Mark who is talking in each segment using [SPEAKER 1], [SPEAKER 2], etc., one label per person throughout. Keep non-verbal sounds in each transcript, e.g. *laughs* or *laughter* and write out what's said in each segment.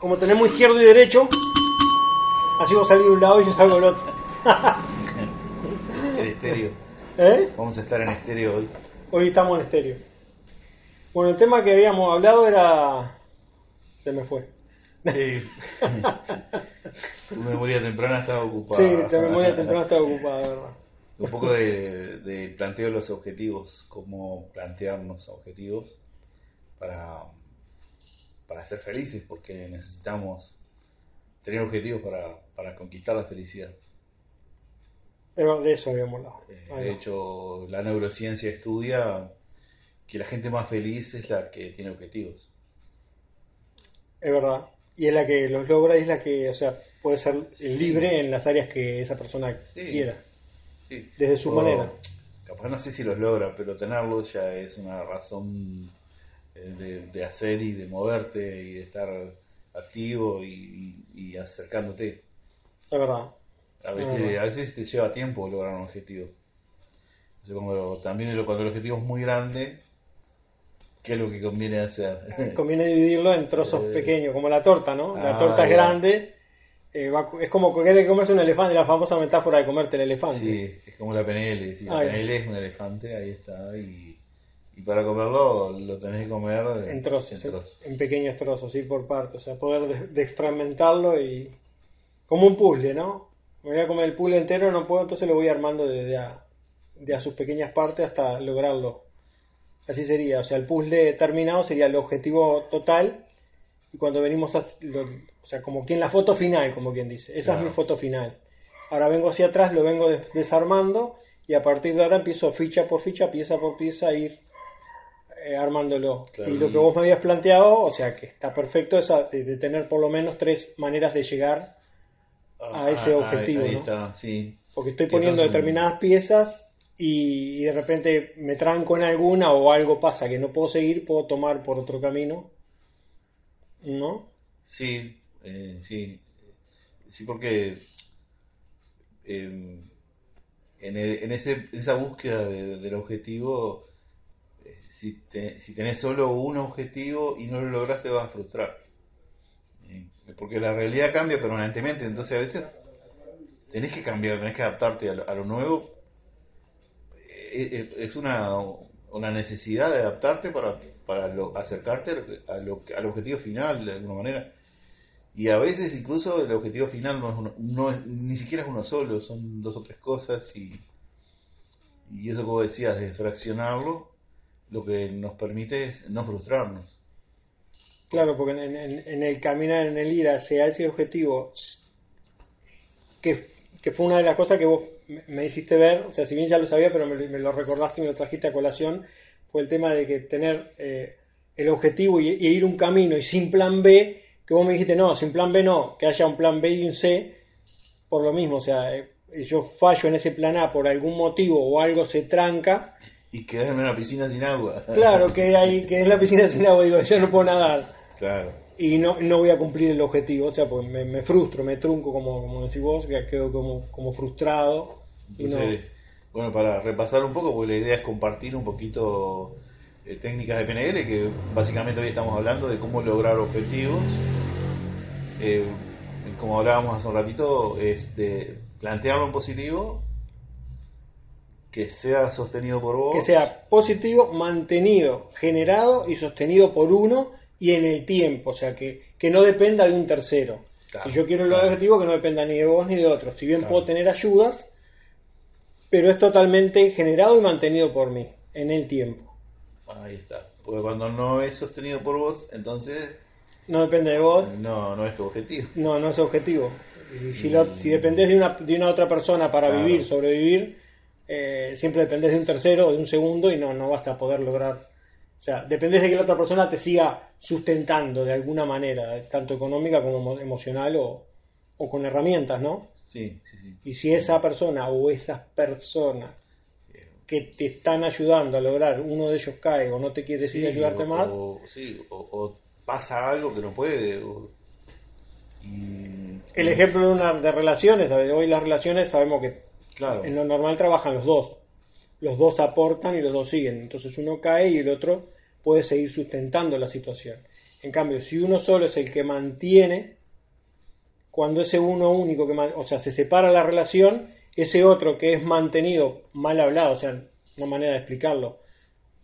[SPEAKER 1] como tenemos izquierdo y derecho, así vos salís de un lado y yo salgo del otro.
[SPEAKER 2] El estéreo. *laughs*
[SPEAKER 1] ¿Eh?
[SPEAKER 2] Vamos a estar en estéreo hoy.
[SPEAKER 1] Hoy estamos en estéreo. Bueno, el tema que habíamos hablado era... Se me fue.
[SPEAKER 2] Sí. *laughs* tu memoria temprana estaba ocupada.
[SPEAKER 1] Sí, la memoria temprana estaba ocupada, ¿verdad?
[SPEAKER 2] Un poco de, de planteo de los objetivos, cómo plantearnos objetivos para, para ser felices, porque necesitamos tener objetivos para, para conquistar la felicidad.
[SPEAKER 1] Pero de eso habíamos hablado.
[SPEAKER 2] Eh, de hecho, la neurociencia estudia que la gente más feliz es la que tiene objetivos.
[SPEAKER 1] Es verdad. Y es la que los logra y es la que, o sea, puede ser
[SPEAKER 2] Sí.
[SPEAKER 1] libre en las áreas que esa persona
[SPEAKER 2] Sí.
[SPEAKER 1] quiera.
[SPEAKER 2] Sí.
[SPEAKER 1] Desde su
[SPEAKER 2] O,
[SPEAKER 1] manera.
[SPEAKER 2] Capaz no sé si los logra, pero tenerlos ya es una razón de, de hacer y de moverte y de estar activo y, y- y acercándote.
[SPEAKER 1] Es verdad.
[SPEAKER 2] A veces, a veces te lleva tiempo lograr un objetivo. Entonces, también cuando el objetivo es muy grande, ¿qué es lo que conviene hacer? *laughs*
[SPEAKER 1] Conviene dividirlo en trozos
[SPEAKER 2] Eh.
[SPEAKER 1] pequeños, como la torta, ¿no? La
[SPEAKER 2] Ah,
[SPEAKER 1] torta es grande. eh, va- es como querer comerse un elefante, la famosa metáfora de comerte el elefante.
[SPEAKER 2] Sí, es como la PNL. Si la
[SPEAKER 1] Ah.
[SPEAKER 2] PNL es un elefante, ahí está. Y, y para comerlo, lo tenés que comer de-
[SPEAKER 1] en trozos,
[SPEAKER 2] en
[SPEAKER 1] en,
[SPEAKER 2] trozos.
[SPEAKER 1] en pequeños trozos, ir por partes, o sea, poder de- desfragmentarlo y como un puzzle, ¿no? Me voy a comer el puzzle entero, no puedo, entonces lo voy armando de, de a, de a sus pequeñas partes hasta lograrlo. Así sería, o sea, el puzzle terminado sería el objetivo total y cuando venimos a, lo- o sea, como quien la foto final, como quien dice, esa
[SPEAKER 2] Claro.
[SPEAKER 1] es mi foto final. Ahora vengo hacia atrás, lo vengo des- desarmando y a partir de ahora empiezo ficha por ficha, pieza por pieza a ir eh, armándolo.
[SPEAKER 2] Claro.
[SPEAKER 1] Y lo que vos me habías planteado, o sea, que está perfecto, es a- de, de tener por lo menos tres maneras de llegar, a ese objetivo,
[SPEAKER 2] Ahí,
[SPEAKER 1] ¿no?
[SPEAKER 2] está, sí.
[SPEAKER 1] porque estoy poniendo
[SPEAKER 2] entonces-
[SPEAKER 1] determinadas piezas y, y de repente me tranco en alguna o algo pasa que no puedo seguir, puedo tomar por otro camino, ¿no?
[SPEAKER 2] Sí, eh, sí. Sí, porque eh, en, e- en ese, en esa búsqueda de- del objetivo, si, te- si tenés solo un objetivo y no lo logras, te vas a frustrar. Eh, porque la realidad cambia permanentemente, entonces a veces tenés que cambiar, tenés que adaptarte a lo, a lo nuevo. Eh, eh, es una, una necesidad de adaptarte para, para lo- acercarte a lo- al objetivo final de alguna manera. Y a veces incluso el objetivo final no es, uno- no es- ni siquiera es uno solo, son dos o tres cosas y, y eso como decías, de fraccionarlo, lo que nos permite es no frustrarnos.
[SPEAKER 1] Claro, porque en, en- en el caminar, en el ir hacia ese objetivo, que, que fue una de las cosas que vos me- hiciste ver, o sea, si bien ya lo sabía, pero me, lo- recordaste y me lo trajiste a colación, fue el tema de que tener eh, el objetivo y, y ir un camino y sin plan B, que vos me dijiste, no, sin plan B no, que haya un plan B y un C, por lo mismo, o sea, eh, yo fallo en ese plan A por algún motivo o algo se tranca,
[SPEAKER 2] Y quedás en una piscina sin agua. *laughs*
[SPEAKER 1] claro que hay que en la piscina sin agua, digo, yo no puedo nadar
[SPEAKER 2] Claro.
[SPEAKER 1] y no, no voy a cumplir el objetivo, o sea, pues me, me frustro, me trunco, como, como decís vos, que quedo como, como frustrado. No,
[SPEAKER 2] Entonces, bueno, para repasar un poco, porque la idea es compartir un poquito eh, técnicas de PNL, que básicamente hoy estamos hablando de cómo lograr objetivos. Eh, como hablábamos hace un ratito, es de plantearlo en positivo, que sea sostenido por vos.
[SPEAKER 1] que sea positivo, mantenido, generado y sostenido por uno y en el tiempo, o sea, que, que no dependa de un tercero.
[SPEAKER 2] Claro,
[SPEAKER 1] si yo quiero lograr el
[SPEAKER 2] claro.
[SPEAKER 1] objetivo, que no dependa ni de vos ni de otros. Si bien
[SPEAKER 2] Claro.
[SPEAKER 1] puedo tener ayudas, pero es totalmente generado y mantenido por mí, en el tiempo.
[SPEAKER 2] Ahí está. Porque cuando no es sostenido por vos, entonces
[SPEAKER 1] No depende de vos,
[SPEAKER 2] no, no es tu objetivo.
[SPEAKER 1] No, no es objetivo. Si, lo- si dependés de una, de una otra persona para vivir, sobrevivir, eh, siempre dependés de un tercero o de un segundo y no, no vas a poder lograr. O sea, dependés de que la otra persona te siga sustentando de alguna manera, tanto económica como emo- emocional o, o con herramientas, ¿no?
[SPEAKER 2] Sí, sí, sí.
[SPEAKER 1] Y si esa persona o esas personas que te están ayudando a lograr, uno de ellos cae o no te quiere decir
[SPEAKER 2] Sí,
[SPEAKER 1] ayudarte
[SPEAKER 2] o-
[SPEAKER 1] más,
[SPEAKER 2] O, sí, o, o pasa algo que no puede. o- y-
[SPEAKER 1] el ejemplo de una de relaciones, hoy las relaciones sabemos que En lo normal trabajan los dos. Los dos aportan y los dos siguen. Entonces uno cae y el otro puede seguir sustentando la situación. En cambio, si uno solo es el que mantiene, cuando ese uno único que, o sea, se separa la relación, ese otro que es mantenido, mal hablado, o sea, una manera de explicarlo,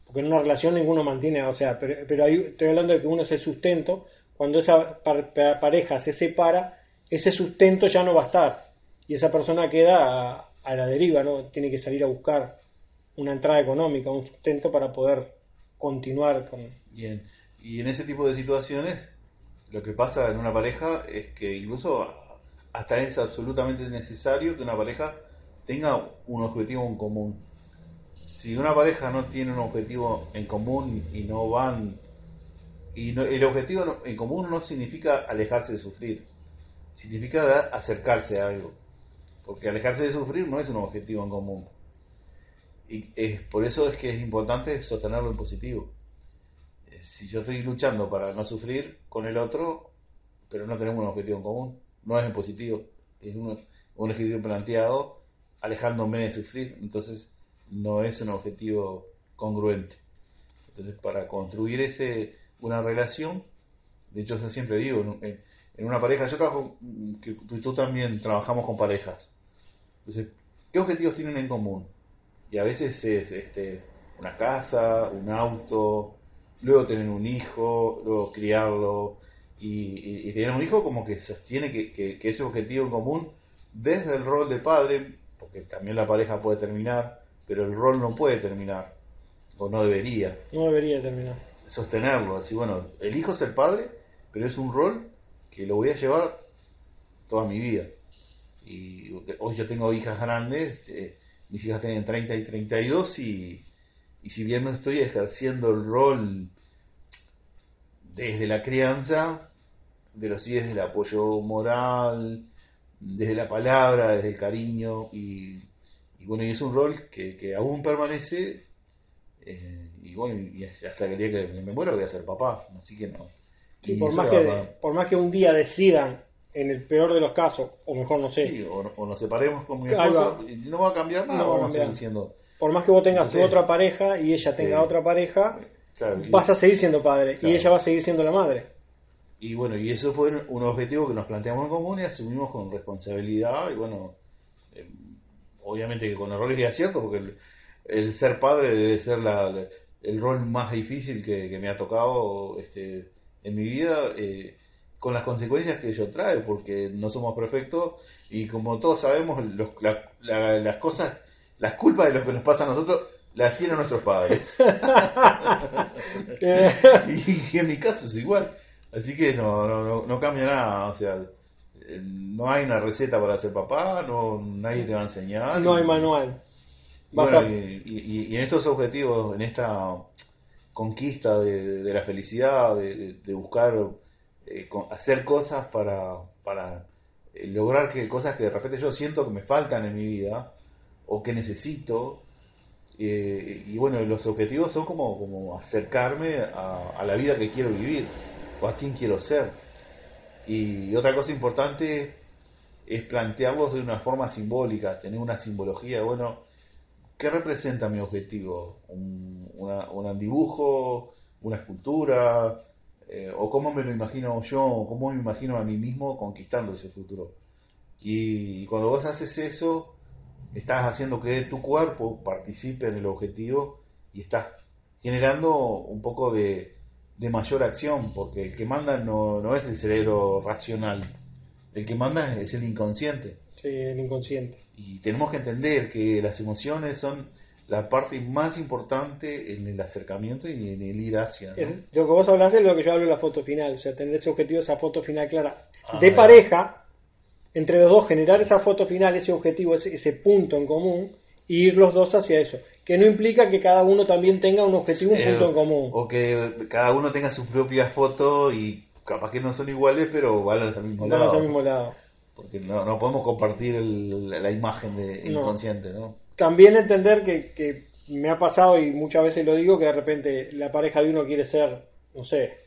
[SPEAKER 1] porque en una relación ninguno mantiene, o sea, pero, ahí estoy hablando de que uno es el sustento, cuando esa pareja se separa, ese sustento ya no va a estar y esa persona queda a, la deriva, ¿no? Tiene que salir a buscar una entrada económica, un sustento para poder continuar con...
[SPEAKER 2] Bien, y en ese tipo de situaciones lo que pasa en una pareja es que incluso hasta es absolutamente necesario que una pareja tenga un objetivo en común. Si una pareja no tiene un objetivo en común y no van... Y el objetivo en común no significa alejarse de sufrir, significa acercarse a algo. Porque alejarse de sufrir no es un objetivo en común. Y es, por eso es que es importante sostenerlo en positivo. Eh, si yo estoy luchando para no sufrir con el otro, pero no tenemos un objetivo en común, no es en positivo, es un, un objetivo planteado alejándome de sufrir, entonces no es un objetivo congruente. Entonces, para construir ese una relación, de hecho, yo siempre digo, en, una pareja, yo trabajo, que tú, también trabajamos con parejas. Entonces, ¿qué objetivos tienen en común? Y a veces es este, una casa, un auto, luego tener un hijo, luego criarlo, y, tener un hijo como que sostiene que, que, ese objetivo en común, desde el rol de padre, porque también la pareja puede terminar, pero el rol no puede terminar, o no debería.
[SPEAKER 1] No debería terminar.
[SPEAKER 2] Sostenerlo, así bueno, el hijo es el padre, pero es un rol que lo voy a llevar toda mi vida. Y hoy yo tengo hijas grandes, eh, mis hijas tienen 30 y 32 y, y si bien no estoy ejerciendo el rol desde la crianza, pero sí desde el apoyo moral, desde la palabra, desde el cariño y, bueno, y es un rol que, que aún permanece eh, y bueno, y hasta el día que me muero voy a ser papá, así que no.
[SPEAKER 1] por, más que, por más que un día decidan, en el peor de los casos, o mejor no sé.
[SPEAKER 2] o, nos separemos con mi esposo, y no va a cambiar nada, no va
[SPEAKER 1] Por más que vos tengas tu otra pareja y ella tenga otra pareja, vas a seguir siendo padre y ella va a seguir siendo la madre.
[SPEAKER 2] Y bueno, y eso fue un objetivo que nos planteamos en común y asumimos con responsabilidad y bueno, eh, obviamente que con errores y aciertos, porque el, ser padre debe ser la, el rol más difícil que, me ha tocado este, en mi vida, eh, con las consecuencias que ello trae, porque no somos perfectos y como todos sabemos, las cosas, las culpas de lo que nos pasa a nosotros las tienen nuestros padres. *laughs* y, en mi caso es igual. Así que no, no, no, cambia nada. O sea, no hay una receta para ser papá, no nadie te va a enseñar.
[SPEAKER 1] No hay manual.
[SPEAKER 2] y, en estos objetivos, en esta conquista de, la felicidad, de, buscar eh, hacer cosas para, para eh, lograr que cosas que de repente yo siento que me faltan en mi vida o que necesito eh, y bueno, los objetivos son como, como acercarme a, la vida que quiero vivir o a quién quiero ser. Y otra cosa importante es plantearlos de una forma simbólica, tener una simbología. Bueno, ¿qué representa mi objetivo? ¿Un, un dibujo? ¿Una escultura? Eh, ¿O cómo me lo imagino yo? ¿O cómo me imagino a mí mismo conquistando ese futuro? y cuando vos haces eso, estás haciendo que tu cuerpo participe en el objetivo y estás generando un poco de, mayor acción, porque el que manda no, no, es el cerebro racional, el que manda es el inconsciente.
[SPEAKER 1] Sí, el inconsciente.
[SPEAKER 2] Y tenemos que entender que las emociones son la parte más importante en el acercamiento y en el ir hacia.
[SPEAKER 1] lo que vos hablaste es lo que yo hablo en la foto final, o sea, tener ese objetivo, esa foto final clara. Ah, de pareja, entre los dos generar esa foto final, ese objetivo, ese, punto en común, e ir los dos hacia eso. Que no implica que cada uno también tenga un objetivo, un punto en común.
[SPEAKER 2] O que cada uno tenga su propia foto y capaz que no son iguales, pero van al mismo lado.
[SPEAKER 1] Al mismo lado.
[SPEAKER 2] Porque no, no podemos compartir la imagen de inconsciente, ¿no?
[SPEAKER 1] También entender que, que me ha pasado y muchas veces lo digo que de repente la pareja de uno quiere ser, no sé,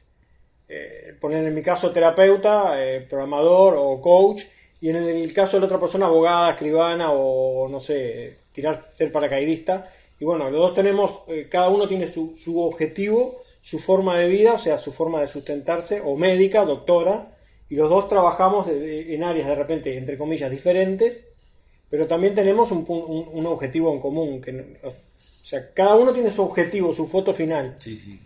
[SPEAKER 1] eh, poner en mi caso terapeuta, eh, programador o coach y en el caso de la otra persona, abogada, escribana o no sé, tirar, ser paracaidista. Y bueno, los dos tenemos, eh, cada uno tiene su, su objetivo su forma de vida, o sea, su forma de sustentarse, o médica, doctora, y los dos trabajamos en áreas de repente, entre comillas, diferentes, pero también tenemos un, un- un objetivo en común. Que, o sea, cada uno tiene su objetivo, su foto final.
[SPEAKER 2] Sí, sí.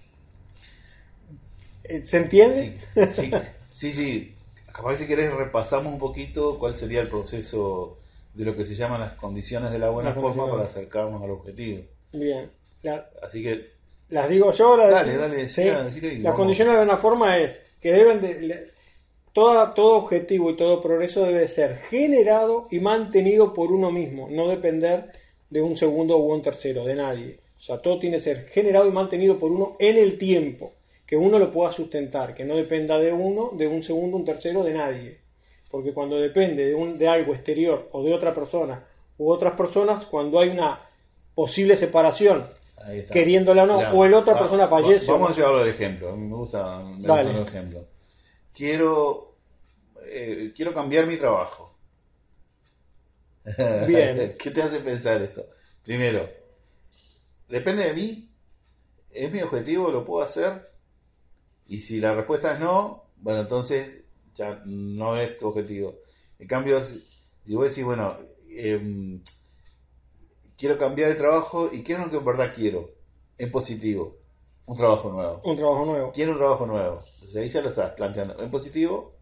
[SPEAKER 1] Eh, ¿Se entiende?
[SPEAKER 2] Sí, sí, sí, sí. Capaz si querés repasamos un poquito cuál sería el proceso de lo que se llaman las condiciones de la buena
[SPEAKER 1] Las
[SPEAKER 2] forma
[SPEAKER 1] condiciones.
[SPEAKER 2] para acercarnos al objetivo.
[SPEAKER 1] Bien. La-
[SPEAKER 2] Así que,
[SPEAKER 1] las digo yo, las
[SPEAKER 2] Dale, dale,
[SPEAKER 1] ¿Sí?
[SPEAKER 2] sí, decile y
[SPEAKER 1] La
[SPEAKER 2] vamos.
[SPEAKER 1] de buena forma es que deben de, toda- todo objetivo y todo progreso debe ser generado y mantenido por uno mismo, no depender de un segundo u un tercero, de nadie. O sea, todo tiene que ser generado y mantenido por uno en el tiempo, que uno lo pueda sustentar, que no dependa de uno, de un segundo, un tercero, de nadie. Porque cuando depende de, un, de algo exterior o de otra persona u otras personas, cuando hay una posible separación, queriéndola o no, o el otra
[SPEAKER 2] va-
[SPEAKER 1] persona fallece. o
[SPEAKER 2] Vamos a llevarlo al ejemplo. A mí me gusta, me gusta el ejemplo. Quiero, eh, quiero cambiar mi trabajo. *laughs*
[SPEAKER 1] Bien.
[SPEAKER 2] ¿Qué te hace pensar esto? Primero, depende de mí. ¿Es mi objetivo? ¿Lo puedo hacer? Y si la respuesta es no, bueno, entonces ya no es tu objetivo. En cambio, si vos decís, bueno, em, quiero cambiar el trabajo y qué es lo que en verdad quiero, en positivo, un trabajo nuevo.
[SPEAKER 1] un trabajo nuevo.
[SPEAKER 2] Quiero un trabajo nuevo. Entonces ahí ya lo estás planteando. En positivo,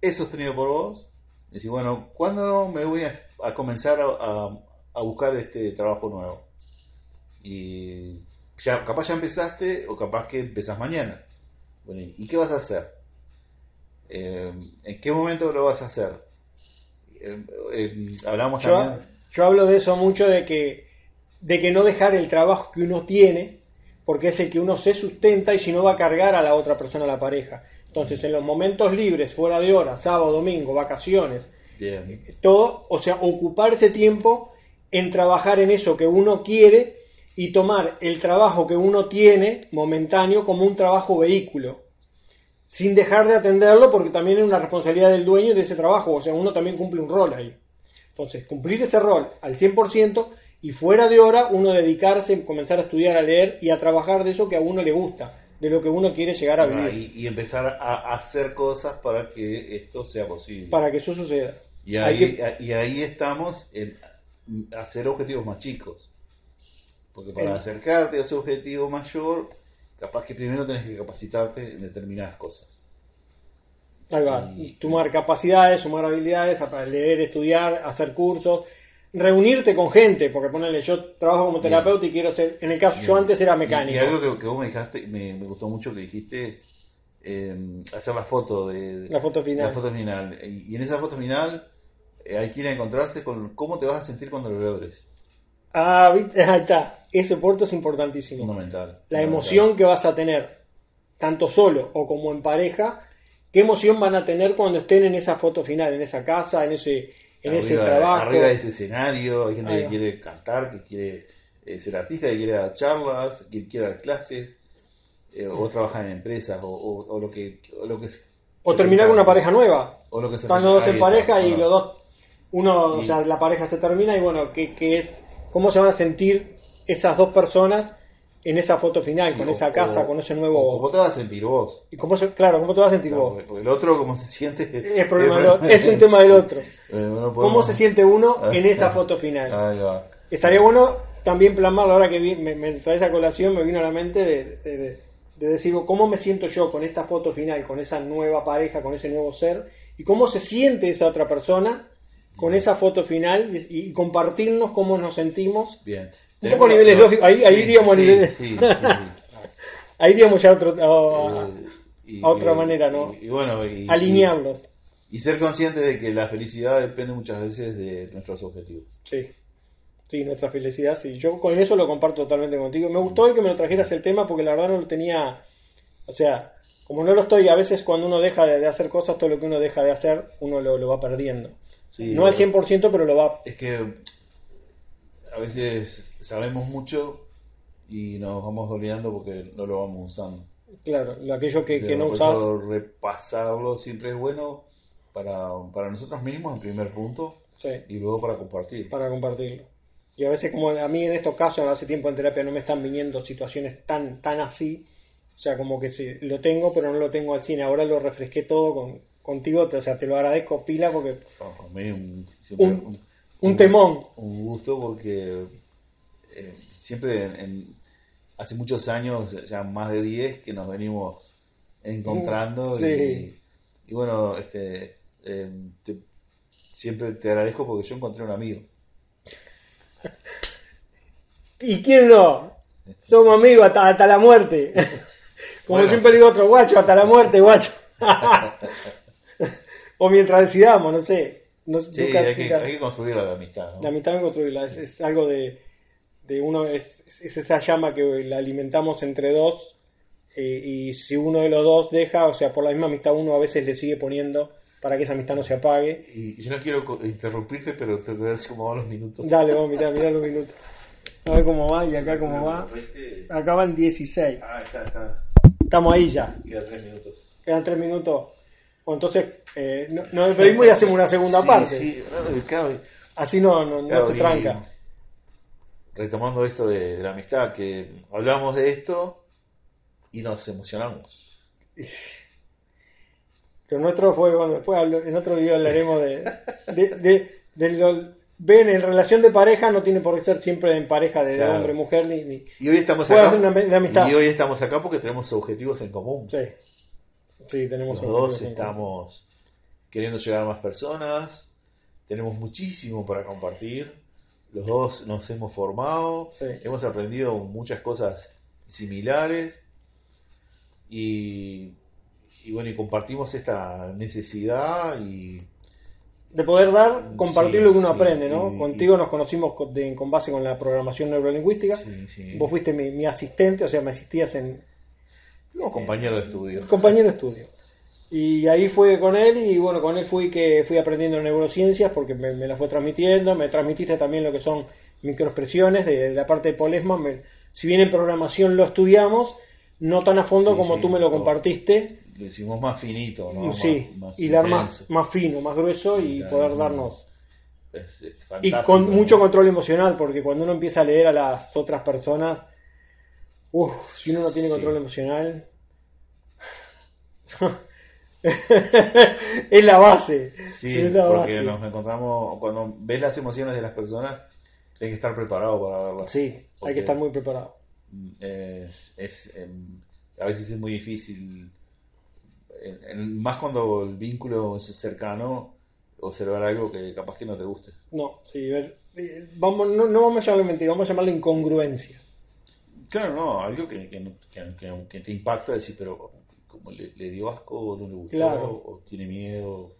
[SPEAKER 2] es sostenido por vos. Decís, bueno, ¿cuándo me voy a, a comenzar a, a- a buscar este trabajo nuevo? Y ya, capaz ya empezaste o capaz que empezás mañana. Bueno, ¿y qué vas a hacer? Eh, ¿En qué momento lo vas a hacer? Eh, eh, hablamos
[SPEAKER 1] Yo,
[SPEAKER 2] también.
[SPEAKER 1] yo hablo de eso mucho de que, de que no dejar el trabajo que uno tiene, porque es el que uno se sustenta y si no va a cargar a la otra persona, a la pareja. Entonces, en los momentos libres, fuera de hora, sábado, domingo, vacaciones,
[SPEAKER 2] Bien.
[SPEAKER 1] todo, o sea, ocupar ese tiempo en trabajar en eso que uno quiere y tomar el trabajo que uno tiene momentáneo como un trabajo vehículo, sin dejar de atenderlo porque también es una responsabilidad del dueño de ese trabajo, o sea, uno también cumple un rol ahí. Entonces, cumplir ese rol al 100% y fuera de hora uno dedicarse, comenzar a estudiar, a leer y a trabajar de eso que a uno le gusta, de lo que uno quiere llegar a
[SPEAKER 2] Ah,
[SPEAKER 1] vivir,
[SPEAKER 2] y, y empezar a hacer cosas para que esto sea posible.
[SPEAKER 1] para que eso suceda.
[SPEAKER 2] Y ahí,
[SPEAKER 1] que-
[SPEAKER 2] y ahí estamos en hacer objetivos más chicos. Porque para
[SPEAKER 1] En-
[SPEAKER 2] acercarte a ese objetivo mayor, capaz que primero tenés que capacitarte en determinadas cosas.
[SPEAKER 1] Ahí va,
[SPEAKER 2] Y-
[SPEAKER 1] sumar capacidades, sumar habilidades, leer, estudiar, hacer cursos, reunirte con gente, porque ponele, yo trabajo como terapeuta y quiero ser, en el caso, yo antes era mecánico.
[SPEAKER 2] Y, algo que, que vos me dejaste, me, me gustó mucho que dijiste, eh, hacer la foto de
[SPEAKER 1] La foto final.
[SPEAKER 2] la foto final. Y, y en esa foto final eh, hay que ir a encontrarse con cómo te vas a sentir cuando lo logres.
[SPEAKER 1] Ah, *laughs* ahí está, ese puerto es importantísimo.
[SPEAKER 2] Fundamental.
[SPEAKER 1] La
[SPEAKER 2] fundamental.
[SPEAKER 1] emoción que vas a tener, tanto solo o como en pareja, qué emoción van a tener cuando estén en esa foto final, en esa casa, en ese, en ese
[SPEAKER 2] Arriba-
[SPEAKER 1] trabajo.
[SPEAKER 2] Arriba de ese escenario, hay gente que quiere cantar, que quiere eh, ser artista, que quiere dar charlas, que quiere dar clases, eh, o trabajar en empresas, o, o- o lo que o lo que se-
[SPEAKER 1] O
[SPEAKER 2] se
[SPEAKER 1] terminar con una pareja nueva.
[SPEAKER 2] O lo que se
[SPEAKER 1] Están los dos en pareja y los dos, uno, o sea, la pareja se termina y bueno, ¿qué, qué es, ¿cómo se van a sentir esas dos personas en esa foto final,
[SPEAKER 2] Sí,
[SPEAKER 1] con
[SPEAKER 2] o-
[SPEAKER 1] esa casa,
[SPEAKER 2] o-
[SPEAKER 1] con ese nuevo...
[SPEAKER 2] ¿Cómo te vas a sentir vos?
[SPEAKER 1] y cómo se- claro, ¿cómo te vas a sentir
[SPEAKER 2] Claro,
[SPEAKER 1] vos?
[SPEAKER 2] porque el otro, ¿cómo se siente?
[SPEAKER 1] Es, problema un *laughs* tema del otro.
[SPEAKER 2] Eh, no
[SPEAKER 1] ¿Cómo se siente uno
[SPEAKER 2] Ah,
[SPEAKER 1] en esa
[SPEAKER 2] ah,
[SPEAKER 1] foto final?
[SPEAKER 2] Ahí va.
[SPEAKER 1] Estaría bueno también plasmarlo, ahora que vi- me, me traes a colación, me vino a la mente de, de- de- de decir, ¿cómo me siento yo con esta foto final, con esa nueva pareja, con ese nuevo ser? ¿Y cómo se siente esa otra persona con esa foto final y, y compartirnos cómo nos sentimos?
[SPEAKER 2] Bien.
[SPEAKER 1] Un poco a niveles lógicos, ahí- ahí iríamos a
[SPEAKER 2] sí,
[SPEAKER 1] niveles-
[SPEAKER 2] sí, sí, sí. *laughs*
[SPEAKER 1] Ahí iríamos ya a, otro- a-
[SPEAKER 2] Eh, y-
[SPEAKER 1] a otra
[SPEAKER 2] y-
[SPEAKER 1] manera, ¿no?
[SPEAKER 2] Y, bueno,
[SPEAKER 1] alinearlos.
[SPEAKER 2] Y, ser consciente de que la felicidad depende muchas veces de nuestros objetivos.
[SPEAKER 1] Sí. Sí, nuestra felicidad, sí. Yo con eso lo comparto totalmente contigo. Me gustó hoy que me lo trajeras el tema porque la verdad no lo tenía. O sea, como no lo estoy, a veces cuando uno deja de, de hacer cosas, todo lo que uno deja de hacer, uno lo, lo va perdiendo.
[SPEAKER 2] Sí,
[SPEAKER 1] no al
[SPEAKER 2] pero
[SPEAKER 1] 100%, pero lo va.
[SPEAKER 2] Es que a veces sabemos mucho y nos vamos olvidando porque no lo vamos usando.
[SPEAKER 1] Claro, lo- aquello que, que no usas.
[SPEAKER 2] repasarlo siempre es bueno para, para nosotros mismos en primer punto
[SPEAKER 1] Sí,
[SPEAKER 2] y luego para compartir.
[SPEAKER 1] para compartirlo. Y a veces como a mí en estos casos, hace tiempo en terapia no me están viniendo situaciones tan, tan así. O sea, como que sí, lo tengo, pero no lo tengo al cine. Ahora lo refresqué todo con, contigo, o sea, te lo agradezco pila porque
[SPEAKER 2] Oh, un, siempre
[SPEAKER 1] un, un temón.
[SPEAKER 2] un gusto porque eh, siempre en, en- hace muchos años, ya más de 10, que nos venimos encontrando
[SPEAKER 1] Sí.
[SPEAKER 2] y, y bueno, este eh, te- siempre te agradezco porque yo encontré un amigo. *laughs*
[SPEAKER 1] ¿Y quién no? *laughs* Somos amigos hasta, hasta la muerte. *laughs* Como
[SPEAKER 2] Bueno.
[SPEAKER 1] siempre digo otro, guacho, hasta la muerte, guacho. o mientras decidamos, no sé. No,
[SPEAKER 2] Sí,
[SPEAKER 1] nunca-
[SPEAKER 2] hay que,
[SPEAKER 1] nunca-
[SPEAKER 2] hay que construir la amistad. ¿no?
[SPEAKER 1] La amistad no construirla, es, es algo de, de uno, es, es esa llama que la alimentamos entre dos eh, y si uno de los dos deja, o sea, por la misma amistad uno a veces le sigue poniendo para que esa amistad no se apague.
[SPEAKER 2] Y yo no quiero interrumpirte, pero te voy a decir cómo van los minutos.
[SPEAKER 1] Dale, vamos a mirar, mirar los minutos. A ver cómo va y acá cómo va. Acá van 16.
[SPEAKER 2] Ah, está, está.
[SPEAKER 1] Estamos ahí ya.
[SPEAKER 2] Queda tres minutos.
[SPEAKER 1] Quedan 3 minutos. O entonces eh, no- nos despedimos y hacemos una segunda *laughs*
[SPEAKER 2] Sí,
[SPEAKER 1] parte.
[SPEAKER 2] Sí, no, claro,
[SPEAKER 1] Así no, no, no
[SPEAKER 2] claro,
[SPEAKER 1] se tranca.
[SPEAKER 2] Retomando esto de, de la amistad, que hablamos de esto y nos emocionamos. *laughs*
[SPEAKER 1] Lo nuestro fue, bueno, después hablo- en otro video hablaremos de, de, de, de lo- ven, en relación de pareja no tiene por qué ser siempre en pareja de
[SPEAKER 2] Claro.
[SPEAKER 1] hombre, mujer, ni, ni-
[SPEAKER 2] Y hoy estamos acá.
[SPEAKER 1] una amistad.
[SPEAKER 2] Y hoy estamos acá porque tenemos objetivos en común.
[SPEAKER 1] sí, sí, tenemos
[SPEAKER 2] Los dos estamos queriendo llegar a más personas. Tenemos muchísimo para compartir. Los dos nos hemos formado.
[SPEAKER 1] Sí.
[SPEAKER 2] Hemos aprendido muchas cosas similares. Y, y bueno, y compartimos esta necesidad y
[SPEAKER 1] de poder dar, compartir
[SPEAKER 2] Sí,
[SPEAKER 1] lo que uno
[SPEAKER 2] sí,
[SPEAKER 1] aprende, ¿no?
[SPEAKER 2] y-
[SPEAKER 1] Contigo nos conocimos con, de- con base con la programación neurolingüística.
[SPEAKER 2] sí, sí.
[SPEAKER 1] Vos fuiste mi, mi asistente, o sea, me asistías en
[SPEAKER 2] Fuimos compañeros de estudio.
[SPEAKER 1] compañero de estudio. Y ahí fue con él y bueno, con él fui que fui aprendiendo neurociencias porque me, me la fue transmitiendo, me transmitiste también lo que son microexpresiones de, de la parte de Polesman. Me- si bien en programación lo estudiamos, no tan a fondo
[SPEAKER 2] Sí,
[SPEAKER 1] como
[SPEAKER 2] sí,
[SPEAKER 1] tú me lo compartiste,
[SPEAKER 2] Lo hicimos más finito, ¿no?
[SPEAKER 1] sí,
[SPEAKER 2] Más- más
[SPEAKER 1] y dar más, más fino, más grueso y
[SPEAKER 2] Claro,
[SPEAKER 1] poder
[SPEAKER 2] no.
[SPEAKER 1] darnos
[SPEAKER 2] Es- es
[SPEAKER 1] y con mucho control emocional, porque cuando uno empieza a leer a las otras personas, uff, si uno no tiene
[SPEAKER 2] Sí.
[SPEAKER 1] control emocional, *laughs* es la base.
[SPEAKER 2] Sí,
[SPEAKER 1] es la
[SPEAKER 2] porque
[SPEAKER 1] base.
[SPEAKER 2] nos encontramos, cuando ves las emociones de las personas, tienes que estar preparado para verlas.
[SPEAKER 1] Sí, hay que estar muy preparado.
[SPEAKER 2] Es, es, em, a veces es muy difícil, en- en- más cuando el vínculo es cercano, observar algo que capaz que no te guste.
[SPEAKER 1] No, sí, ver- eh, vamos, no, no vamos a llamarle mentira, vamos a llamarle incongruencia.
[SPEAKER 2] Claro, no, algo que, que, que- que- te impacta, decir, pero como le, le dio asco o no le gustó,
[SPEAKER 1] Claro.
[SPEAKER 2] o tiene miedo.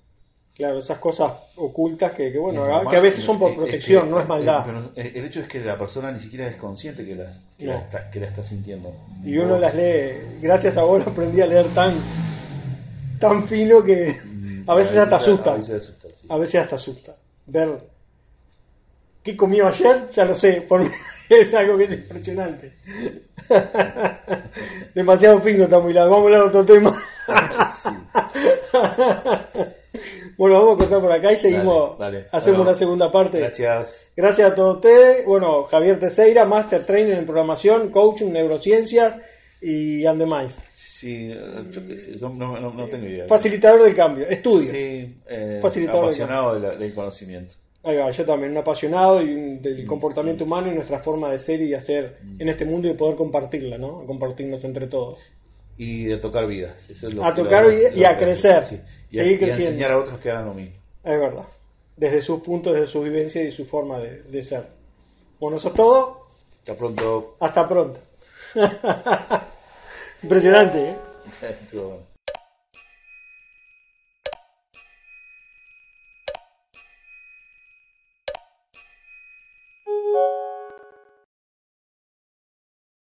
[SPEAKER 1] Claro, esas cosas ocultas que, que, bueno,
[SPEAKER 2] normal,
[SPEAKER 1] que a veces son por protección,
[SPEAKER 2] que-
[SPEAKER 1] no es maldad.
[SPEAKER 2] pero el hecho es que la persona ni siquiera es consciente que la, que
[SPEAKER 1] No.
[SPEAKER 2] la, está, que la está sintiendo.
[SPEAKER 1] Y uno las lee, gracias a vos aprendí a leer tan, tan fino que
[SPEAKER 2] Mm,
[SPEAKER 1] a veces hasta asusta.
[SPEAKER 2] A veces asusta, sí.
[SPEAKER 1] A veces hasta asusta. Ver qué comió ayer, ya lo sé, por *laughs* es algo que es impresionante. *laughs* Demasiado fino está muy largo. Vamos a hablar de otro tema. *laughs* Bueno, vamos a cortar por acá y seguimos.
[SPEAKER 2] Dale, dale.
[SPEAKER 1] Hacemos
[SPEAKER 2] Bueno,
[SPEAKER 1] una segunda parte.
[SPEAKER 2] Gracias.
[SPEAKER 1] Gracias a todos ustedes. Bueno, Javier Teseira, Master Trainer en Programación, Coaching, Neurociencias y and the Minds.
[SPEAKER 2] Sí, yo no, no- no tengo idea.
[SPEAKER 1] Facilitador del cambio, estudio.
[SPEAKER 2] Sí, eh,
[SPEAKER 1] Facilitador
[SPEAKER 2] apasionado del conocimiento.
[SPEAKER 1] Ahí va, yo también, un apasionado y del comportamiento humano y nuestra forma de ser y de hacer en este mundo y de poder compartirla, ¿no? Compartirnos entre todos.
[SPEAKER 2] Y de tocar vidas. Eso es lo
[SPEAKER 1] A
[SPEAKER 2] que-
[SPEAKER 1] tocar
[SPEAKER 2] lo-
[SPEAKER 1] vida y a crecer,
[SPEAKER 2] sí. Y, a,
[SPEAKER 1] seguir
[SPEAKER 2] y a enseñar a otros que hagan lo mismo.
[SPEAKER 1] Es verdad. Desde sus puntos, desde su vivencia y su forma de, de ser. Bueno, eso es todo.
[SPEAKER 2] Hasta pronto.
[SPEAKER 1] Hasta pronto. *laughs* Impresionante, ¿eh? *laughs*